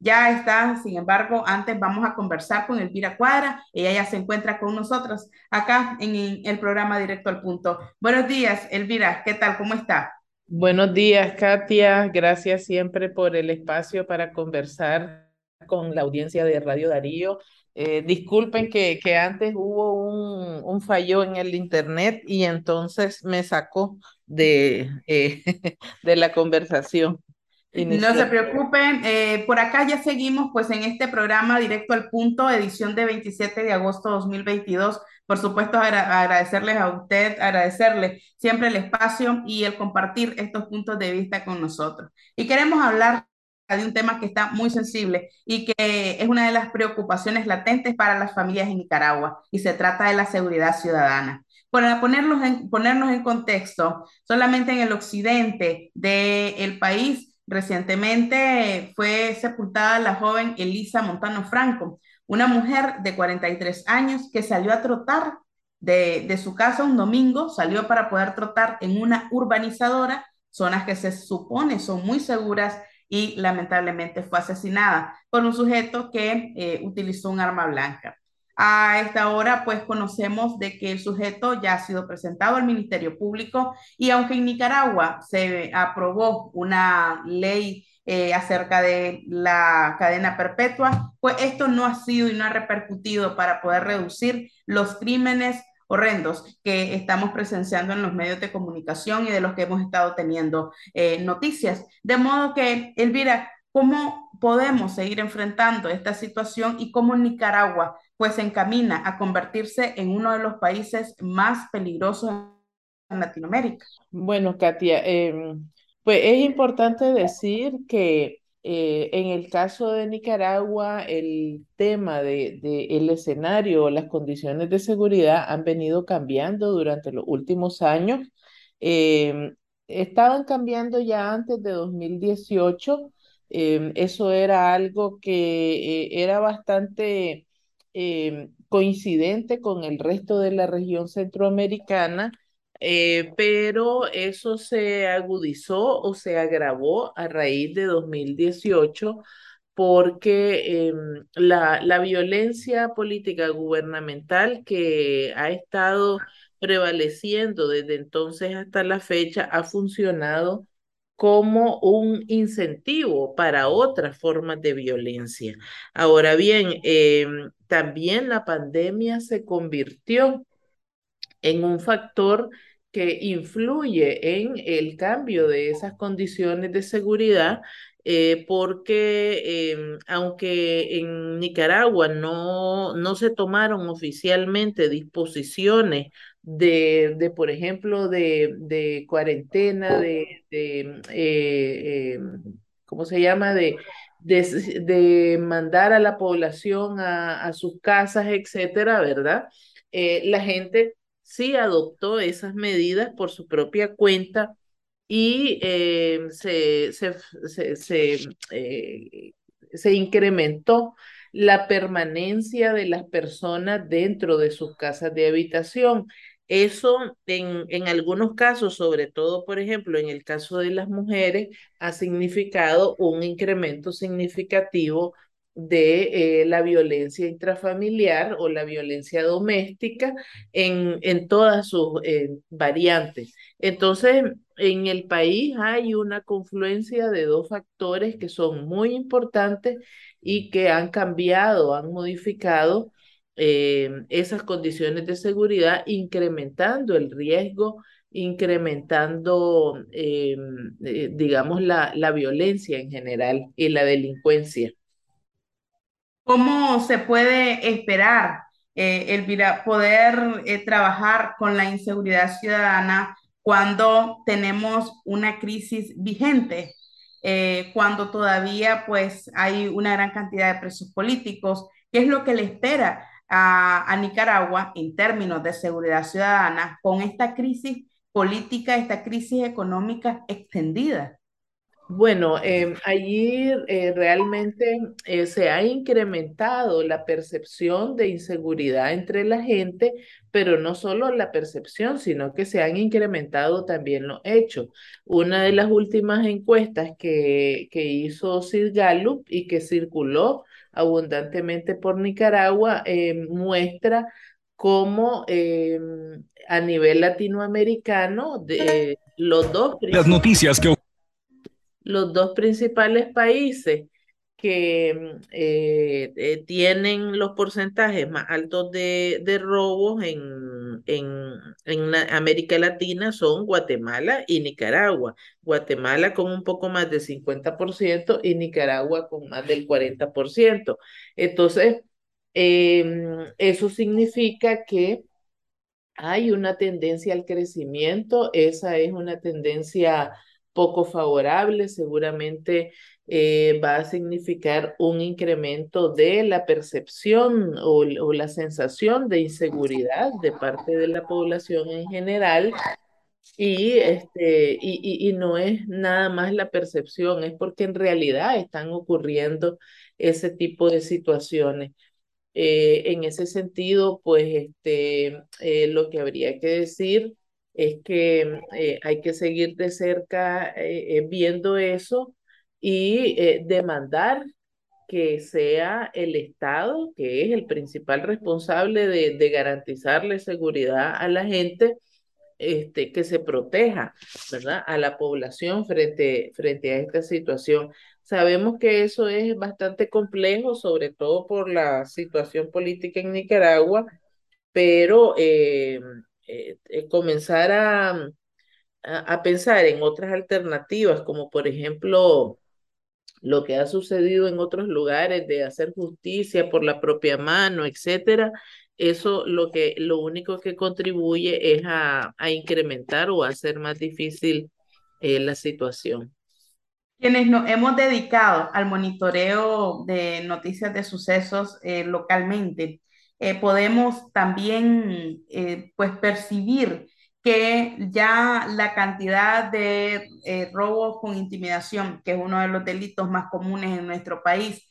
ya está, sin embargo, antes vamos a conversar con Elvira Cuadra. Ella ya se encuentra con nosotros acá en el programa Directo al Punto. Buenos días, Elvira. ¿Qué tal? ¿Cómo está? Buenos días, Katia. Gracias siempre por el espacio para conversar con la audiencia de Radio Darío. Eh, disculpen que, antes hubo un, un, fallo en el internet y entonces me sacó de, eh, de la conversación. No se preocupen, eh, por acá ya seguimos pues en este programa directo al punto, edición de 27 de agosto de 2022. Por supuesto, agradecerles a usted, agradecerle siempre el espacio y el compartir estos puntos de vista con nosotros. Y queremos hablar de un tema que está muy sensible y que es una de las preocupaciones latentes para las familias en Nicaragua y se trata de la seguridad ciudadana. Para ponernos en, ponernos en contexto, solamente en el occidente del país Recientemente fue sepultada la joven Elisa Montano Franco, una mujer de 43 años que salió a trotar de, de, su casa un domingo, salió para poder trotar en una urbanizadora, zonas que se supone son muy seguras y lamentablemente fue asesinada por un sujeto que eh, utilizó un arma blanca. A esta hora, pues conocemos de que el sujeto ya ha sido presentado al Ministerio Público y aunque en Nicaragua se aprobó una ley eh, acerca de la cadena perpetua, pues esto no ha sido y no ha repercutido para poder reducir los crímenes horrendos que estamos presenciando en los medios de comunicación y de los que hemos estado teniendo eh, noticias. De modo que, Elvira, ¿cómo podemos seguir enfrentando esta situación y cómo Nicaragua pues se encamina a convertirse en uno de los países más peligrosos en Latinoamérica. Bueno, Katia, em, pues es importante decir que eh, en el caso de Nicaragua, el tema del de, el escenario, las condiciones de seguridad han venido cambiando durante los últimos años. Em, estaban cambiando ya antes de 2018. Em, eso era algo que eh, era bastante eh, coincidente con el resto de la región centroamericana, eh, pero eso se agudizó o se agravó a raíz de 2018 porque em, la, la violencia política gubernamental que ha estado prevaleciendo desde entonces hasta la fecha ha funcionado como un incentivo para otras formas de violencia. Ahora bien, eh, también la pandemia se convirtió en un factor que influye en el cambio de esas condiciones de seguridad, eh, porque eh, aunque en Nicaragua no, no se tomaron oficialmente disposiciones de, de por ejemplo, de, de cuarentena, de, de eh, eh, ¿cómo se llama? De, de, de, mandar a la población a, a sus casas, etcétera, ¿verdad? Eh, la gente sí adoptó esas medidas por su propia cuenta y se, se, se, se, se incrementó la permanencia de las personas dentro de sus casas de habitación. Eso en, en algunos casos, sobre todo, por ejemplo, en el caso de las mujeres, ha significado un incremento significativo de eh, la violencia intrafamiliar o la violencia doméstica en, en todas sus eh, variantes. Entonces, en el país hay una confluencia de dos factores que son muy importantes y que han cambiado, han modificado eh, esas condiciones de seguridad, incrementando el riesgo, incrementando, eh, eh, digamos, la, la violencia en general y la delincuencia. ¿Cómo se puede esperar, Elvira, poder trabajar con la inseguridad ciudadana cuando tenemos una crisis vigente? cuando todavía pues hay una gran cantidad de presos políticos, ¿qué es lo que le espera a, a, Nicaragua en términos de seguridad ciudadana con esta crisis política, esta crisis económica extendida? Bueno, em, allí eh, realmente eh, se ha incrementado la percepción de inseguridad entre la gente, pero no solo la percepción, sino que se han incrementado también los hechos. Una de las últimas encuestas que, que hizo Sid Gallup y que circuló abundantemente por Nicaragua em, muestra cómo em, a nivel latinoamericano de, los dos Las noticias que los dos principales países que eh, eh, tienen los porcentajes más altos de, de robos en, en, en América Latina son Guatemala y Nicaragua. Guatemala con un poco más del 50% y Nicaragua con más del 40%. Entonces, em, eso significa que hay una tendencia al crecimiento, esa es una tendencia poco favorable, seguramente eh, va a significar un incremento de la percepción o, la sensación de inseguridad de parte de la población en general. Y, este, y, y no es nada más la percepción, es porque en realidad están ocurriendo ese tipo de situaciones. Eh, en ese sentido, pues este, eh, lo que habría que decir es que eh, hay que seguir de cerca viendo eso y demandar que sea el Estado, que es el principal responsable de, garantizarle seguridad a la gente, este, que se proteja, ¿verdad? A la población frente, frente a esta situación. Sabemos que eso es bastante complejo, sobre todo por la situación política en Nicaragua, pero eh, eh, eh, comenzar a, a, pensar en otras alternativas, como por ejemplo lo que ha sucedido en otros lugares de hacer justicia por la propia mano, etcétera, eso lo que lo único que contribuye es a, a incrementar o a hacer más difícil la situación. Quienes nos hemos dedicado al monitoreo de noticias de sucesos eh, localmente, eh, podemos también eh, pues percibir que ya la cantidad de eh, robos con intimidación, que es uno de los delitos más comunes en nuestro país,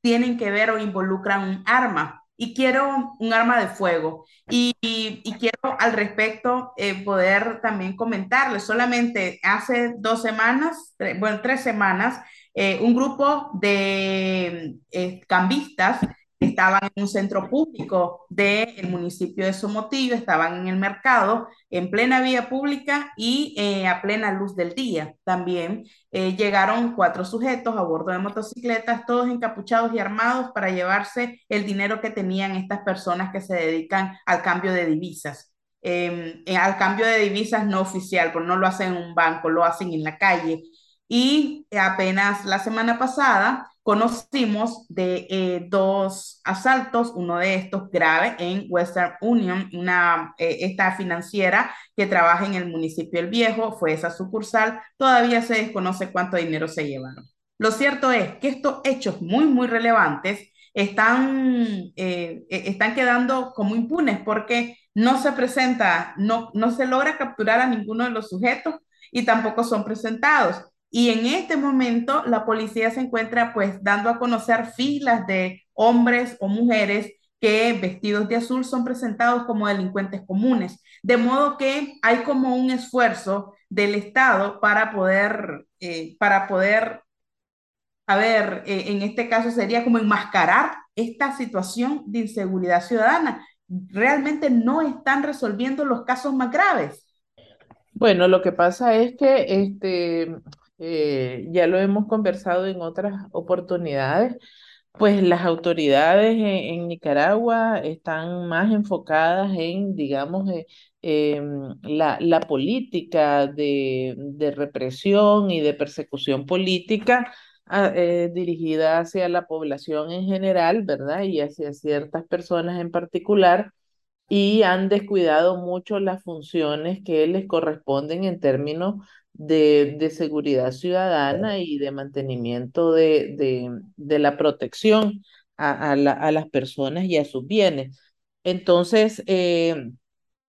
tienen que ver o involucran un arma y quiero un arma de fuego. Y, y, y quiero al respecto eh, poder también comentarles. Solamente hace dos semanas, tre bueno, tres semanas, eh, un grupo de eh, cambistas estaban en un centro público del municipio de Somotillo, estaban en el mercado, en plena vía pública y eh, a plena luz del día. También eh, llegaron cuatro sujetos a bordo de motocicletas, todos encapuchados y armados para llevarse el dinero que tenían estas personas que se dedican al cambio de divisas. Eh, al cambio de divisas no oficial, porque no lo hacen en un banco, lo hacen en la calle. Y apenas la semana pasada, conocimos de eh, dos asaltos, uno de estos grave en Western Union, una, eh, esta financiera que trabaja en el municipio El Viejo, fue esa sucursal, todavía se desconoce cuánto dinero se llevaron. Lo cierto es que estos hechos muy, muy relevantes están, eh, e, están quedando como impunes porque no se presenta, no, no se logra capturar a ninguno de los sujetos y tampoco son presentados. Y en este momento la policía se encuentra pues dando a conocer filas de hombres o mujeres que vestidos de azul son presentados como delincuentes comunes. De modo que hay como un esfuerzo del Estado para poder, eh, para poder, a ver, eh, en este caso sería como enmascarar esta situación de inseguridad ciudadana. Realmente no están resolviendo los casos más graves. Bueno, lo que pasa es que este, eh, ya lo hemos conversado en otras oportunidades, pues las autoridades en, en Nicaragua están más enfocadas en, digamos, eh, eh, la, la, política de, de, represión y de persecución política a, eh, dirigida hacia la población en general, ¿verdad? Y hacia ciertas personas en particular y han descuidado mucho las funciones que les corresponden en términos de, de seguridad ciudadana y de mantenimiento de, de, de la protección a, a, la, a, las personas y a sus bienes. Entonces, eh,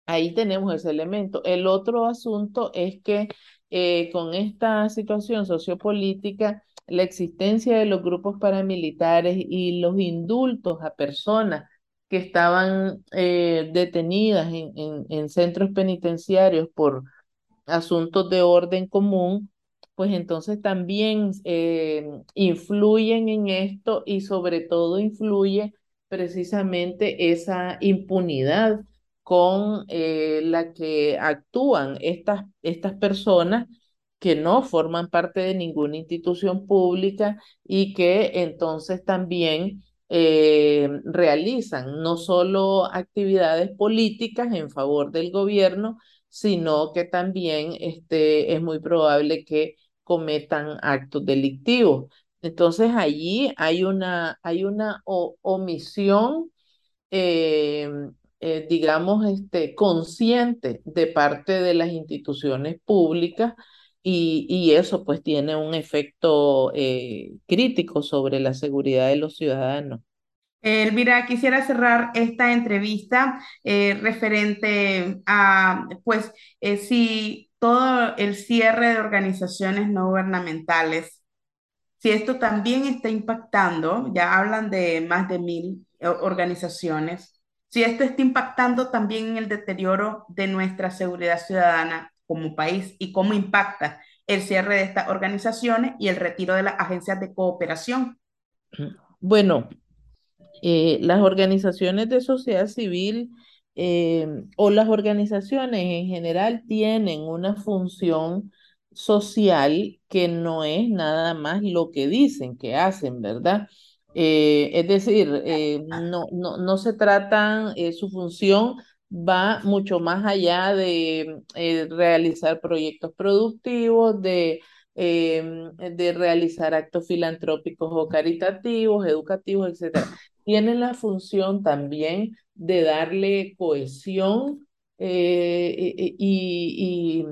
ahí tenemos ese elemento. El otro asunto es que eh, con esta situación sociopolítica, la existencia de los grupos paramilitares y los indultos a personas que estaban eh, detenidas en, en, centros penitenciarios por asuntos de orden común, pues entonces también eh, influyen en esto y sobre todo influye precisamente esa impunidad con eh, la que actúan estas, estas personas que no forman parte de ninguna institución pública y que entonces también eh, realizan no solo actividades políticas en favor del gobierno, sino que también este, es muy probable que cometan actos delictivos. Entonces allí hay una, hay una omisión, eh, eh, digamos, este, consciente de parte de las instituciones públicas y, y eso pues tiene un efecto eh, crítico sobre la seguridad de los ciudadanos. Elvira, quisiera cerrar esta entrevista referente a, pues, si todo el cierre de organizaciones no gubernamentales si esto también está impactando, ya hablan de más de mil eh, organizaciones, si esto está impactando también en el deterioro de nuestra seguridad ciudadana como país y cómo impacta el cierre de estas organizaciones y el retiro de las agencias de cooperación. Bueno, eh, las organizaciones de sociedad civil eh, o las organizaciones en general tienen una función social que no es nada más lo que dicen que hacen, ¿verdad? Eh, es decir, no, no, no, se trata, eh, su función va mucho más allá de realizar proyectos productivos, de, de realizar actos filantrópicos o caritativos, educativos, etc. Tiene la función también de darle cohesión y,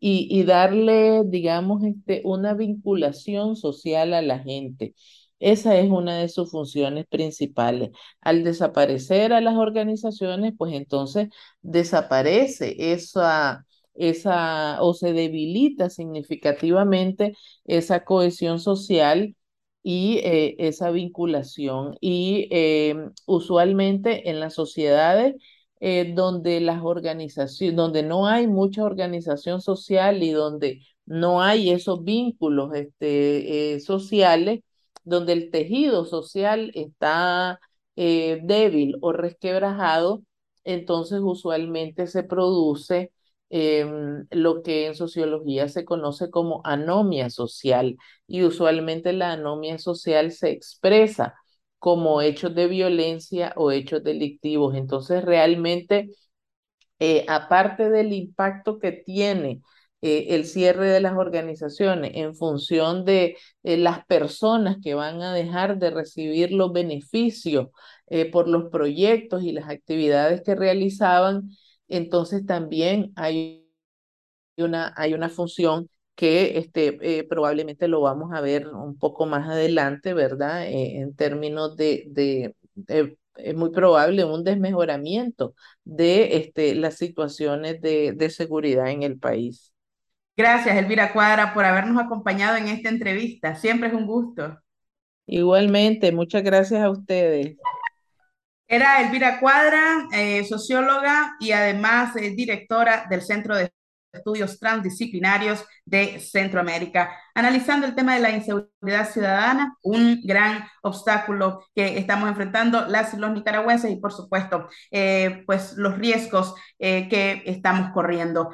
y, darle, digamos, este, una vinculación social a la gente. Esa es una de sus funciones principales. Al desaparecer a las organizaciones, pues entonces desaparece esa, esa o se debilita significativamente esa cohesión social y eh, esa vinculación. Y eh, usualmente en las sociedades eh, donde las organizaciones, donde no hay mucha organización social y donde no hay esos vínculos este, eh, sociales, donde el tejido social está débil o resquebrajado, entonces usualmente se produce em, lo que en sociología se conoce como anomia social y usualmente la anomia social se expresa como hechos de violencia o hechos delictivos. Entonces, realmente, eh, aparte del impacto que tiene eh, el cierre de las organizaciones en función de eh, las personas que van a dejar de recibir los beneficios por los proyectos y las actividades que realizaban, entonces también hay una, hay una función que este, eh, probablemente lo vamos a ver un poco más adelante, ¿verdad? Eh, en términos de, de, es muy probable un desmejoramiento de este, las situaciones de, de seguridad en el país. Gracias, Elvira Cuadra, por habernos acompañado en esta entrevista. Siempre es un gusto. Igualmente, muchas gracias a ustedes. Era Elvira Cuadra, eh, socióloga y además directora del Centro de estudios transdisciplinarios de Centroamérica, analizando el tema de la inseguridad ciudadana, un gran obstáculo que estamos enfrentando las y los nicaragüenses y por supuesto, eh, pues los riesgos eh, que estamos corriendo.